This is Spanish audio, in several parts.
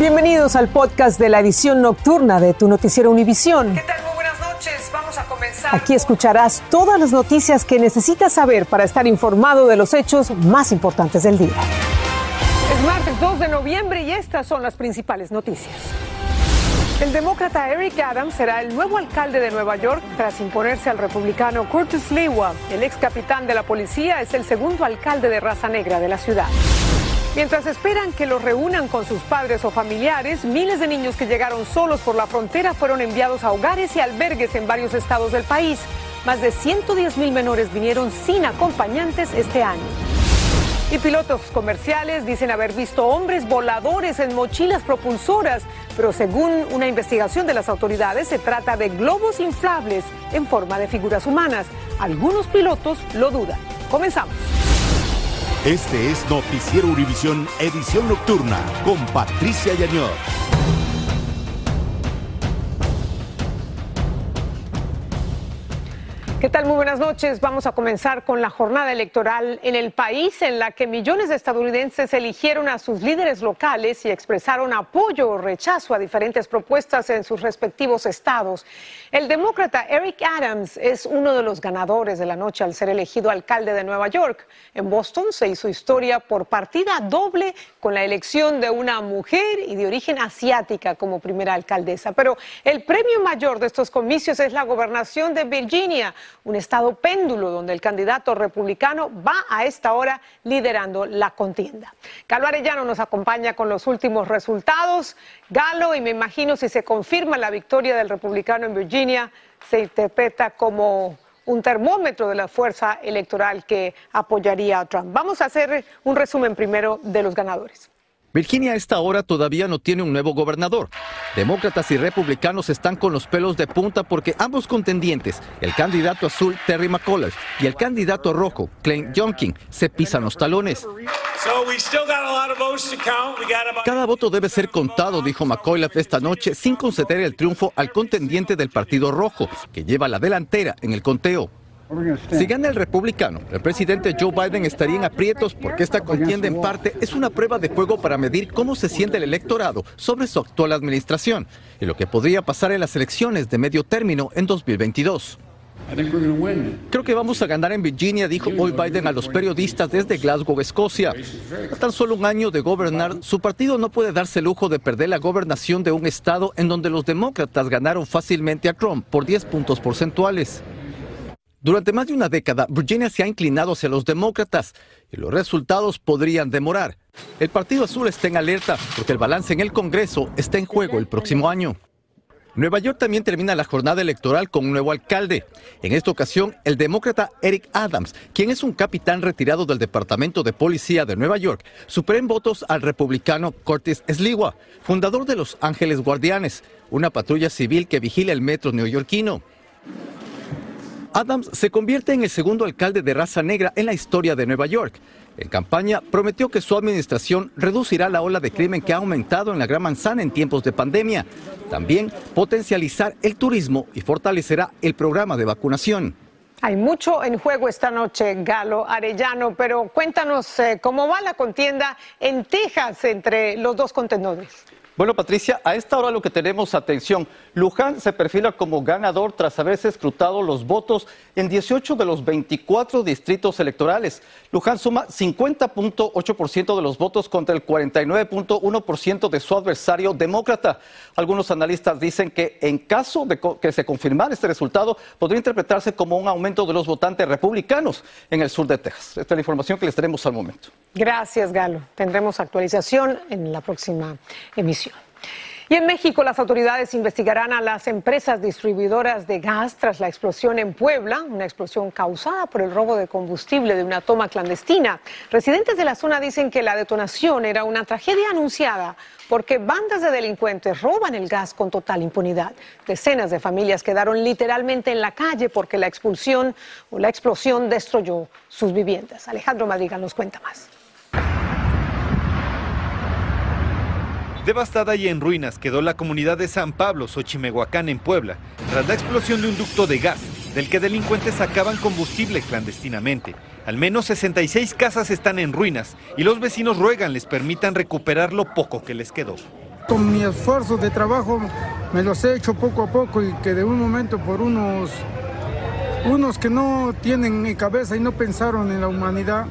Bienvenidos al podcast de la edición nocturna de tu noticiero Univisión. ¿Qué tal? Muy buenas noches. Vamos a comenzar. Aquí escucharás todas las noticias que necesitas saber para estar informado de los hechos más importantes del día. Es martes 2 de noviembre y estas son las principales noticias. El demócrata Eric Adams será el nuevo alcalde de Nueva York tras imponerse al republicano Curtis Lewa. El ex capitán de la policía es el segundo alcalde de raza negra de la ciudad. Mientras esperan que los reúnan con sus padres o familiares, miles de niños que llegaron solos por la frontera fueron enviados a hogares y albergues en varios estados del país. Más de 110 mil menores vinieron sin acompañantes este año. Y pilotos comerciales dicen haber visto hombres voladores en mochilas propulsoras, pero según una investigación de las autoridades se trata de globos inflables en forma de figuras humanas. Algunos pilotos lo dudan. Comenzamos. Este es Noticiero Univisión Edición Nocturna con Patricia Yañor. ¿Qué Muy buenas noches. Vamos a comenzar con la jornada electoral en el país en la que millones de estadounidenses eligieron a sus líderes locales y expresaron apoyo o rechazo a diferentes propuestas en sus respectivos estados. El demócrata Eric Adams es uno de los ganadores de la noche al ser elegido alcalde de Nueva York. En Boston se hizo historia por partida doble con la elección de una mujer y de origen asiática como primera alcaldesa. Pero el premio mayor de estos comicios es la gobernación de Virginia un estado péndulo donde el candidato republicano va a esta hora liderando la contienda. Galo Arellano nos acompaña con los últimos resultados. Galo, y me imagino si se confirma la victoria del republicano en Virginia, se interpreta como un termómetro de la fuerza electoral que apoyaría a Trump. Vamos a hacer un resumen primero de los ganadores. Virginia a esta hora todavía no tiene un nuevo gobernador. Demócratas y republicanos están con los pelos de punta porque ambos contendientes, el candidato azul Terry McAuliffe y el candidato rojo Clint Youngkin, se pisan los talones. Cada voto debe ser contado, dijo McAuliffe esta noche, sin conceder el triunfo al contendiente del Partido Rojo, que lleva la delantera en el conteo. Si gana el republicano, el presidente Joe Biden estaría en aprietos porque esta contienda en parte es una prueba de fuego para medir cómo se siente el electorado sobre su actual administración y lo que podría pasar en las elecciones de medio término en 2022. Creo que vamos a ganar en Virginia, dijo hoy Biden a los periodistas desde Glasgow, Escocia. A tan solo un año de gobernar, su partido no puede darse el lujo de perder la gobernación de un estado en donde los demócratas ganaron fácilmente a Trump por 10 puntos porcentuales. Durante más de una década, Virginia se ha inclinado hacia los demócratas y los resultados podrían demorar. El Partido Azul está en alerta porque el balance en el Congreso está en juego el próximo año. Nueva York también termina la jornada electoral con un nuevo alcalde. En esta ocasión, el demócrata Eric Adams, quien es un capitán retirado del Departamento de Policía de Nueva York, supera en votos al republicano Curtis Sliwa, fundador de Los Ángeles Guardianes, una patrulla civil que vigila el metro neoyorquino. Adams se convierte en el segundo alcalde de raza negra en la historia de Nueva York. En campaña prometió que su administración reducirá la ola de crimen que ha aumentado en la Gran Manzana en tiempos de pandemia. También potencializar el turismo y fortalecerá el programa de vacunación. Hay mucho en juego esta noche, Galo Arellano, pero cuéntanos eh, cómo va la contienda en Texas entre los dos contendores. Bueno, Patricia, a esta hora lo que tenemos atención, Luján se perfila como ganador tras haberse escrutado los votos en 18 de los 24 distritos electorales. Luján suma 50.8% de los votos contra el 49.1% de su adversario demócrata. Algunos analistas dicen que en caso de que se confirmara este resultado, podría interpretarse como un aumento de los votantes republicanos en el sur de Texas. Esta es la información que les tenemos al momento. Gracias, Galo. Tendremos actualización en la próxima emisión. Y en México las autoridades investigarán a las empresas distribuidoras de gas tras la explosión en Puebla, una explosión causada por el robo de combustible de una toma clandestina. Residentes de la zona dicen que la detonación era una tragedia anunciada porque bandas de delincuentes roban el gas con total impunidad. Decenas de familias quedaron literalmente en la calle porque la expulsión o la explosión destruyó sus viviendas. Alejandro Madrigal nos cuenta más. Devastada y en ruinas quedó la comunidad de San Pablo, Xochimehuacán, en Puebla, tras la explosión de un ducto de gas, del que delincuentes sacaban combustible clandestinamente. Al menos 66 casas están en ruinas y los vecinos ruegan les permitan recuperar lo poco que les quedó. Con mi esfuerzo de trabajo me los he hecho poco a poco y que de un momento por unos, unos que no tienen ni cabeza y no pensaron en la humanidad,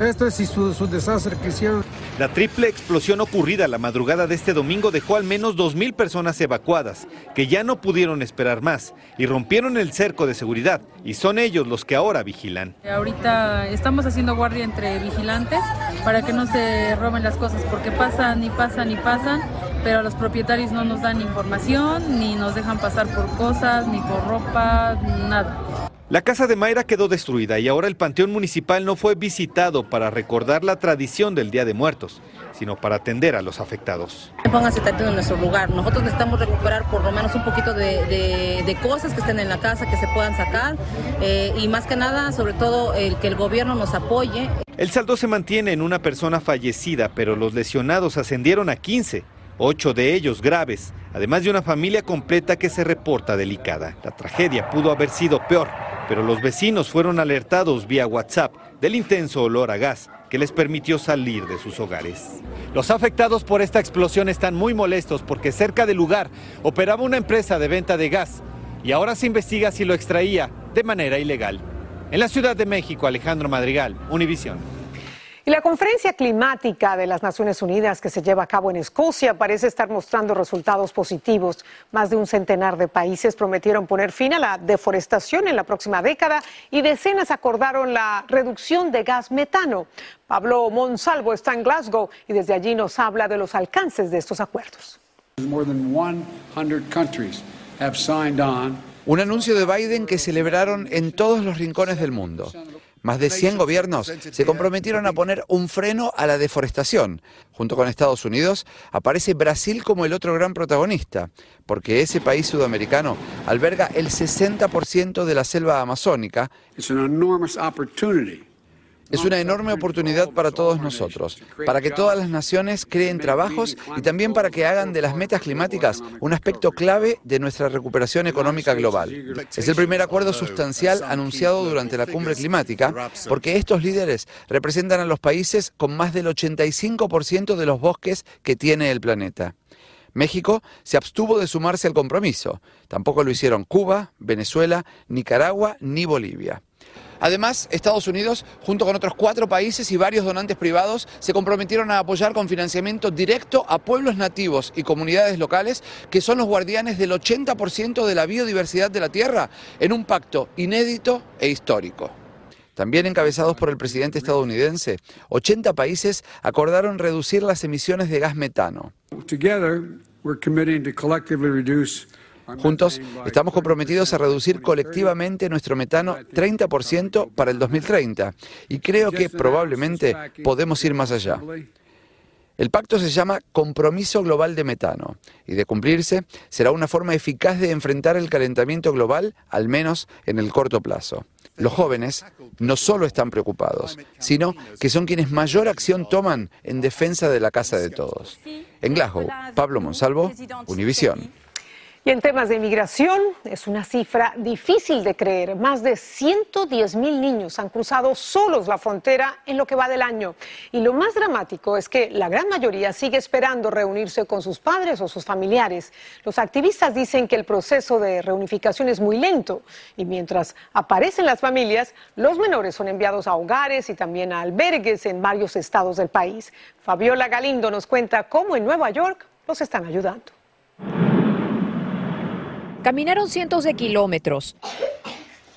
esto es su, su desastre que hicieron. La triple explosión ocurrida la madrugada de este domingo dejó al menos 2.000 personas evacuadas, que ya no pudieron esperar más y rompieron el cerco de seguridad, y son ellos los que ahora vigilan. Ahorita estamos haciendo guardia entre vigilantes para que no se roben las cosas, porque pasan y pasan y pasan, pero los propietarios no nos dan información, ni nos dejan pasar por cosas, ni por ropa, nada. La casa de Mayra quedó destruida y ahora el Panteón Municipal no fue visitado para recordar la tradición del Día de Muertos, sino para atender a los afectados. Pónganse tanto en nuestro lugar. Nosotros necesitamos recuperar por lo menos un poquito de, de, de cosas que estén en la casa, que se puedan sacar eh, y más que nada, sobre todo, el que el gobierno nos apoye. El saldo se mantiene en una persona fallecida, pero los lesionados ascendieron a 15 ocho de ellos graves, además de una familia completa que se reporta delicada. La tragedia pudo haber sido peor, pero los vecinos fueron alertados vía WhatsApp del intenso olor a gas que les permitió salir de sus hogares. Los afectados por esta explosión están muy molestos porque cerca del lugar operaba una empresa de venta de gas y ahora se investiga si lo extraía de manera ilegal. En la Ciudad de México, Alejandro Madrigal, Univisión. Y la conferencia climática de las Naciones Unidas que se lleva a cabo en Escocia parece estar mostrando resultados positivos. Más de un centenar de países prometieron poner fin a la deforestación en la próxima década y decenas acordaron la reducción de gas metano. Pablo Monsalvo está en Glasgow y desde allí nos habla de los alcances de estos acuerdos. Un anuncio de Biden que celebraron en todos los rincones del mundo. Más de 100 gobiernos se comprometieron a poner un freno a la deforestación. Junto con Estados Unidos aparece Brasil como el otro gran protagonista, porque ese país sudamericano alberga el 60% de la selva amazónica. Es una enorme oportunidad para todos nosotros, para que todas las naciones creen trabajos y también para que hagan de las metas climáticas un aspecto clave de nuestra recuperación económica global. Es el primer acuerdo sustancial anunciado durante la cumbre climática porque estos líderes representan a los países con más del 85% de los bosques que tiene el planeta. México se abstuvo de sumarse al compromiso. Tampoco lo hicieron Cuba, Venezuela, Nicaragua ni Bolivia. Además, Estados Unidos, junto con otros cuatro países y varios donantes privados, se comprometieron a apoyar con financiamiento directo a pueblos nativos y comunidades locales que son los guardianes del 80% de la biodiversidad de la Tierra en un pacto inédito e histórico. También encabezados por el presidente estadounidense, 80 países acordaron reducir las emisiones de gas metano. Juntos estamos comprometidos a reducir colectivamente nuestro metano 30% para el 2030 y creo que probablemente podemos ir más allá. El pacto se llama Compromiso Global de Metano y de cumplirse será una forma eficaz de enfrentar el calentamiento global, al menos en el corto plazo. Los jóvenes no solo están preocupados, sino que son quienes mayor acción toman en defensa de la casa de todos. En Glasgow, Pablo Monsalvo, Univisión. Y en temas de inmigración, es una cifra difícil de creer. Más de 110 mil niños han cruzado solos la frontera en lo que va del año. Y lo más dramático es que la gran mayoría sigue esperando reunirse con sus padres o sus familiares. Los activistas dicen que el proceso de reunificación es muy lento. Y mientras aparecen las familias, los menores son enviados a hogares y también a albergues en varios estados del país. Fabiola Galindo nos cuenta cómo en Nueva York los están ayudando. Caminaron cientos de kilómetros.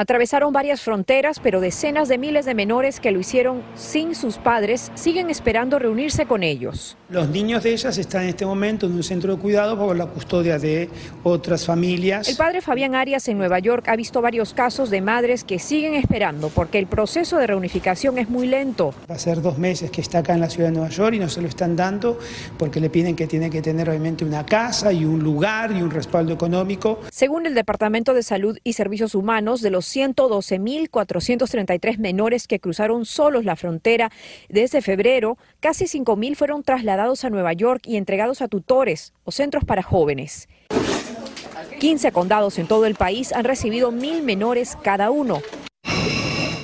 Atravesaron varias fronteras, pero decenas de miles de menores que lo hicieron sin sus padres siguen esperando reunirse con ellos. Los niños de ellas están en este momento en un centro de cuidado bajo la custodia de otras familias. El padre Fabián Arias en Nueva York ha visto varios casos de madres que siguen esperando porque el proceso de reunificación es muy lento. Va a ser dos meses que está acá en la ciudad de Nueva York y no se lo están dando porque le piden que tiene que tener obviamente una casa y un lugar y un respaldo económico. Según el Departamento de Salud y Servicios Humanos, de los 112.433 menores que cruzaron solos la frontera desde febrero, casi 5.000 fueron trasladados a Nueva York y entregados a tutores o centros para jóvenes. 15 condados en todo el país han recibido mil menores cada uno.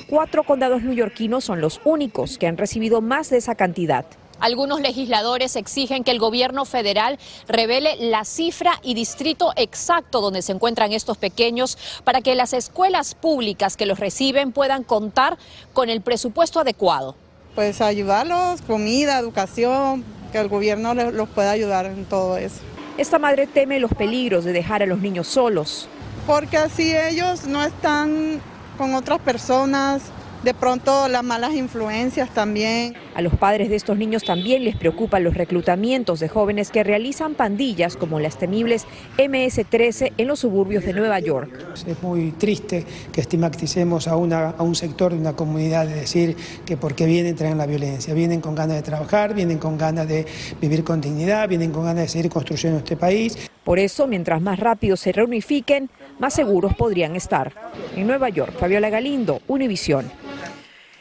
Cuatro condados neoyorquinos son los únicos que han recibido más de esa cantidad. Algunos legisladores exigen que el gobierno federal revele la cifra y distrito exacto donde se encuentran estos pequeños para que las escuelas públicas que los reciben puedan contar con el presupuesto adecuado. Pues ayudarlos, comida, educación, que el gobierno los pueda ayudar en todo eso. Esta madre teme los peligros de dejar a los niños solos. Porque así ellos no están con otras personas, de pronto las malas influencias también. A los padres de estos niños también les preocupan los reclutamientos de jóvenes que realizan pandillas como las temibles MS-13 en los suburbios de Nueva York. Es muy triste que estigmaticemos a, una, a un sector de una comunidad de decir que porque vienen traen la violencia, vienen con ganas de trabajar, vienen con ganas de vivir con dignidad, vienen con ganas de seguir construyendo este país. Por eso, mientras más rápido se reunifiquen, más seguros podrían estar. En Nueva York, Fabiola Galindo, Univisión.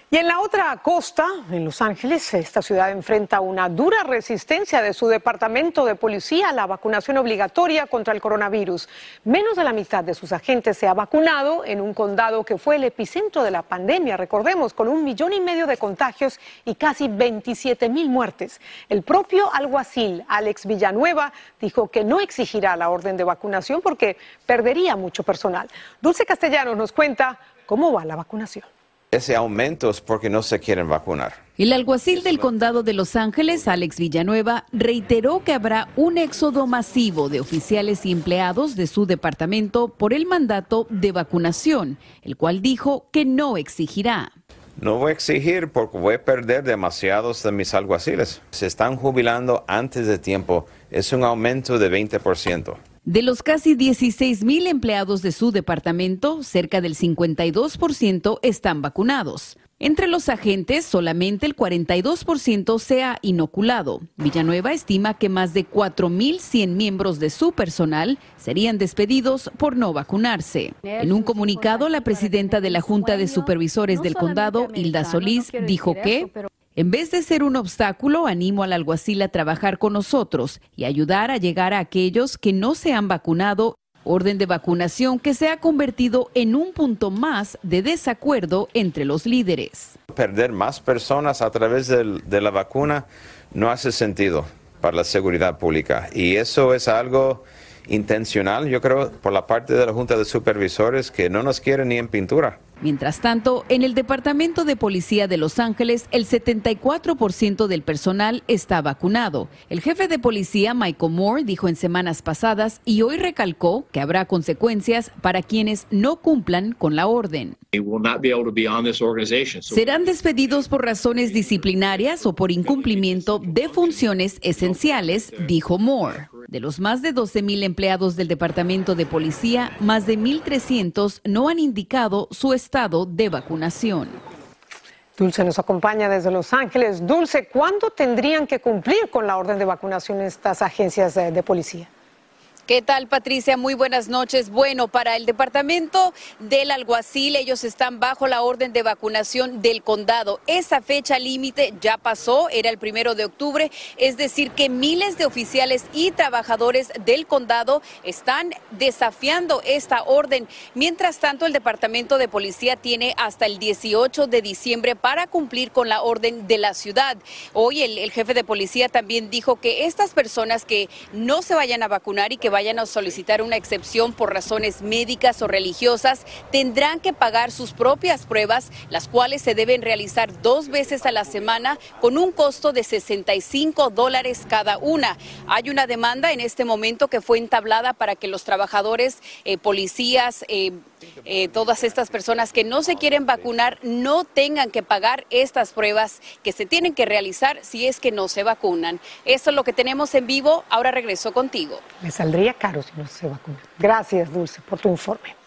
Y en la otra costa, en Los Ángeles, esta ciudad enfrenta una dura resistencia de su departamento de policía a la vacunación obligatoria contra el coronavirus. Menos de la mitad de sus agentes se ha vacunado en un condado que fue el epicentro de la pandemia, recordemos, con un millón y medio de contagios y casi 27 mil muertes. El propio alguacil, Alex Villanueva, dijo que no exigirá la orden de vacunación porque perdería mucho personal. Dulce Castellanos nos cuenta cómo va la vacunación ese aumento es porque no se quieren vacunar. El alguacil del condado de Los Ángeles, Alex Villanueva, reiteró que habrá un éxodo masivo de oficiales y empleados de su departamento por el mandato de vacunación, el cual dijo que no exigirá. No voy a exigir porque voy a perder demasiados de mis alguaciles. Se están jubilando antes de tiempo. Es un aumento de 20%. De los casi 16 mil empleados de su departamento, cerca del 52% están vacunados. Entre los agentes, solamente el 42% se ha inoculado. Villanueva estima que más de 4.100 miembros de su personal serían despedidos por no vacunarse. En un comunicado, la presidenta de la Junta de Supervisores del Condado, Hilda Solís, dijo que en vez de ser un obstáculo, animo al alguacil a trabajar con nosotros y ayudar a llegar a aquellos que no se han vacunado. Orden de vacunación que se ha convertido en un punto más de desacuerdo entre los líderes. Perder más personas a través de la vacuna no hace sentido para la seguridad pública y eso es algo intencional, yo creo, por la parte de la Junta de Supervisores que no nos quieren ni en pintura. Mientras tanto, en el Departamento de Policía de Los Ángeles, el 74% del personal está vacunado. El jefe de policía, Michael Moore, dijo en semanas pasadas y hoy recalcó que habrá consecuencias para quienes no cumplan con la orden. Serán despedidos por razones disciplinarias o por incumplimiento de funciones esenciales, dijo Moore. De los más de 12 mil empleados del Departamento de Policía, más de 1.300 no han indicado su estado de vacunación. Dulce nos acompaña desde Los Ángeles. Dulce, ¿cuándo tendrían que cumplir con la orden de vacunación estas agencias de policía? ¿Qué tal, Patricia? Muy buenas noches. Bueno, para el departamento del alguacil, ellos están bajo la orden de vacunación del condado. Esa fecha límite ya pasó, era el primero de octubre, es decir, que miles de oficiales y trabajadores del condado están desafiando esta orden. Mientras tanto, el departamento de policía tiene hasta el 18 de diciembre para cumplir con la orden de la ciudad. Hoy el, el jefe de policía también dijo que estas personas que no se vayan a vacunar y que vayan a solicitar una excepción por razones médicas o religiosas tendrán que pagar sus propias pruebas, las cuales se deben realizar dos veces a la semana con un costo de 65 dólares cada una. Hay una demanda en este momento que fue entablada para que los trabajadores, eh, policías, eh, eh, todas estas personas que no se quieren vacunar no tengan que pagar estas pruebas que se tienen que realizar si es que no se vacunan. Eso es lo que tenemos en vivo. Ahora regreso contigo. Me saldría caro si no se vacuna. Gracias, Dulce, por tu informe.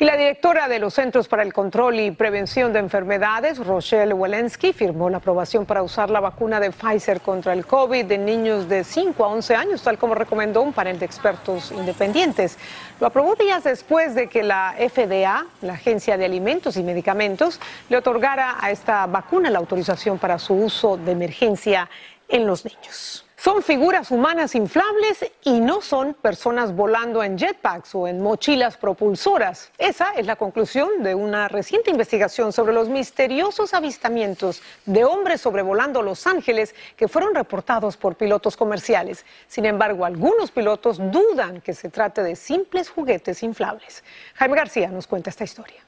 Y la directora de los Centros para el Control y Prevención de Enfermedades, Rochelle Walensky, firmó la aprobación para usar la vacuna de Pfizer contra el COVID en niños de 5 a 11 años, tal como recomendó un panel de expertos independientes. Lo aprobó días después de que la FDA, la Agencia de Alimentos y Medicamentos, le otorgara a esta vacuna la autorización para su uso de emergencia en los niños. Son figuras humanas inflables y no son personas volando en jetpacks o en mochilas propulsoras. Esa es la conclusión de una reciente investigación sobre los misteriosos avistamientos de hombres sobrevolando Los Ángeles que fueron reportados por pilotos comerciales. Sin embargo, algunos pilotos dudan que se trate de simples juguetes inflables. Jaime García nos cuenta esta historia.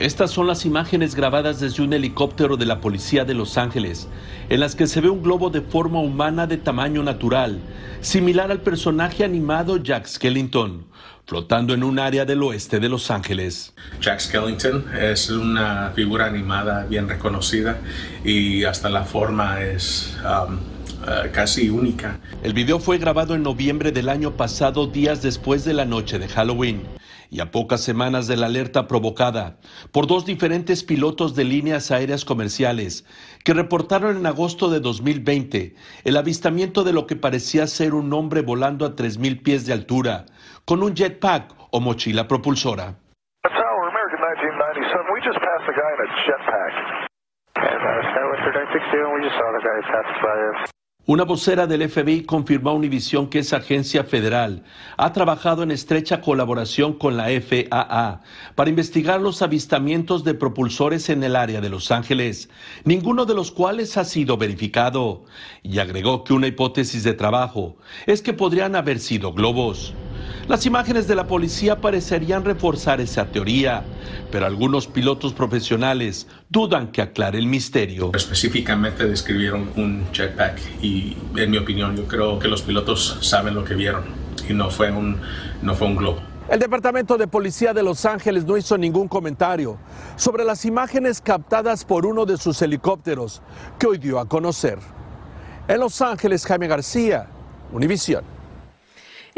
Estas son las imágenes grabadas desde un helicóptero de la policía de Los Ángeles, en las que se ve un globo de forma humana de tamaño natural, similar al personaje animado Jack Skellington, flotando en un área del oeste de Los Ángeles. Jack Skellington es una figura animada bien reconocida y hasta la forma es um, uh, casi única. El video fue grabado en noviembre del año pasado, días después de la noche de Halloween y a pocas semanas de la alerta provocada por dos diferentes pilotos de líneas aéreas comerciales que reportaron en agosto de 2020 el avistamiento de lo que parecía ser un hombre volando a 3.000 pies de altura con un jetpack o mochila propulsora. Una vocera del FBI confirmó a Univision que esa agencia federal ha trabajado en estrecha colaboración con la FAA para investigar los avistamientos de propulsores en el área de Los Ángeles, ninguno de los cuales ha sido verificado. Y agregó que una hipótesis de trabajo es que podrían haber sido globos. Las imágenes de la policía parecerían reforzar esa teoría, pero algunos pilotos profesionales dudan que aclare el misterio. Específicamente describieron un jetpack y en mi opinión yo creo que los pilotos saben lo que vieron y no fue un, no fue un globo. El Departamento de Policía de Los Ángeles no hizo ningún comentario sobre las imágenes captadas por uno de sus helicópteros que hoy dio a conocer. En Los Ángeles, Jaime García, Univisión.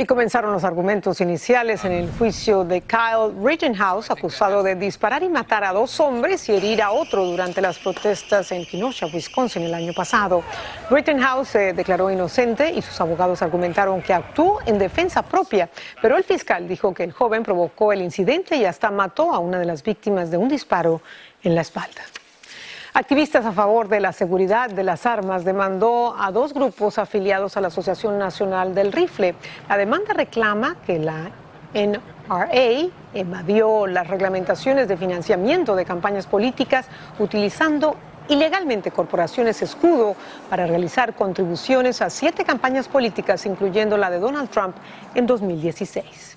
Y comenzaron los argumentos iniciales en el juicio de Kyle Rittenhouse, acusado de disparar y matar a dos hombres y herir a otro durante las protestas en Kenosha, Wisconsin, el año pasado. Rittenhouse se declaró inocente y sus abogados argumentaron que actuó en defensa propia, pero el fiscal dijo que el joven provocó el incidente y hasta mató a una de las víctimas de un disparo en la espalda. Activistas a favor de la seguridad de las armas demandó a dos grupos afiliados a la Asociación Nacional del Rifle. La demanda reclama que la NRA evadió las reglamentaciones de financiamiento de campañas políticas utilizando ilegalmente corporaciones escudo para realizar contribuciones a siete campañas políticas, incluyendo la de Donald Trump en 2016.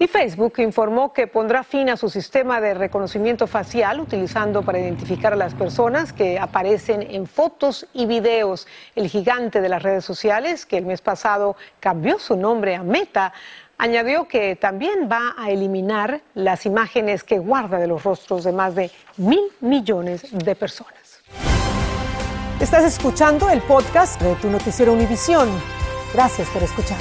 Y Facebook informó que pondrá fin a su sistema de reconocimiento facial utilizando para identificar a las personas que aparecen en fotos y videos. El gigante de las redes sociales, que el mes pasado cambió su nombre a Meta, añadió que también va a eliminar las imágenes que guarda de los rostros de más de mil millones de personas. Estás escuchando el podcast de tu noticiero Univisión. Gracias por escuchar.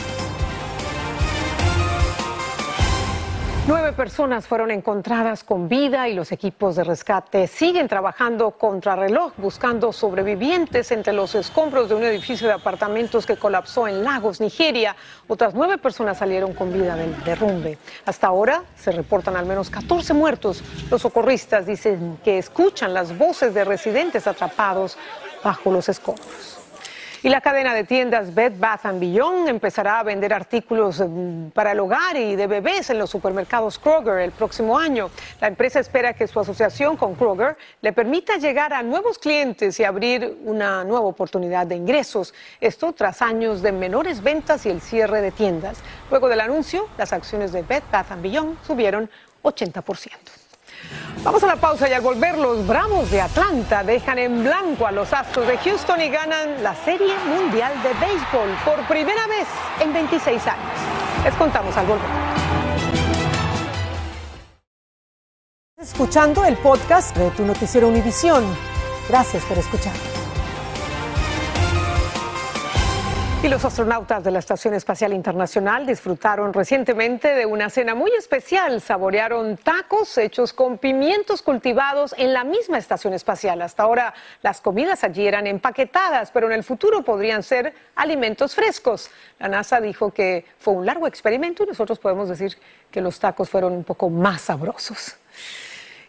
Nueve personas fueron encontradas con vida y los equipos de rescate siguen trabajando contra reloj buscando sobrevivientes entre los escombros de un edificio de apartamentos que colapsó en Lagos, Nigeria. Otras nueve personas salieron con vida del derrumbe. Hasta ahora se reportan al menos 14 muertos. Los socorristas dicen que escuchan las voces de residentes atrapados bajo los escombros. Y la cadena de tiendas Bed Bath Beyond empezará a vender artículos mm, para el hogar y de bebés en los supermercados Kroger el próximo año. La empresa espera que su asociación con Kroger le permita llegar a nuevos clientes y abrir una nueva oportunidad de ingresos. Esto tras años de menores ventas y el cierre de tiendas. Luego del anuncio, las acciones de Bed Bath Beyond subieron 80%. Vamos a la pausa y al volver los Bravos de Atlanta dejan en blanco a los Astros de Houston y ganan la Serie Mundial de Béisbol por primera vez en 26 años. Les contamos al volver. Escuchando el podcast de tu noticiero Univisión. Gracias por escuchar. Y los astronautas de la Estación Espacial Internacional disfrutaron recientemente de una cena muy especial. Saborearon tacos hechos con pimientos cultivados en la misma estación espacial. Hasta ahora las comidas allí eran empaquetadas, pero en el futuro podrían ser alimentos frescos. La NASA dijo que fue un largo experimento y nosotros podemos decir que los tacos fueron un poco más sabrosos.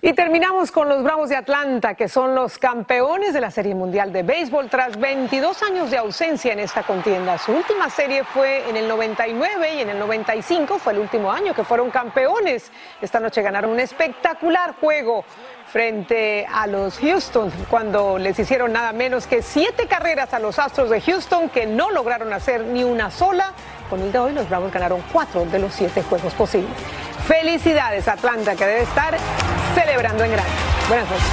Y terminamos con los Bravos de Atlanta, que son los campeones de la Serie Mundial de Béisbol tras 22 años de ausencia en esta contienda. Su última serie fue en el 99 y en el 95 fue el último año que fueron campeones. Esta noche ganaron un espectacular juego frente a los Houston cuando les hicieron nada menos que siete carreras a los Astros de Houston que no lograron hacer ni una sola. Con el de hoy los Bravos ganaron cuatro de los siete juegos posibles. Felicidades Atlanta que debe estar celebrando en grande. Buenas noches.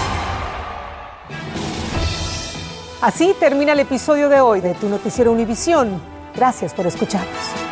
Así termina el episodio de hoy de Tu Noticiero Univisión. Gracias por escucharnos.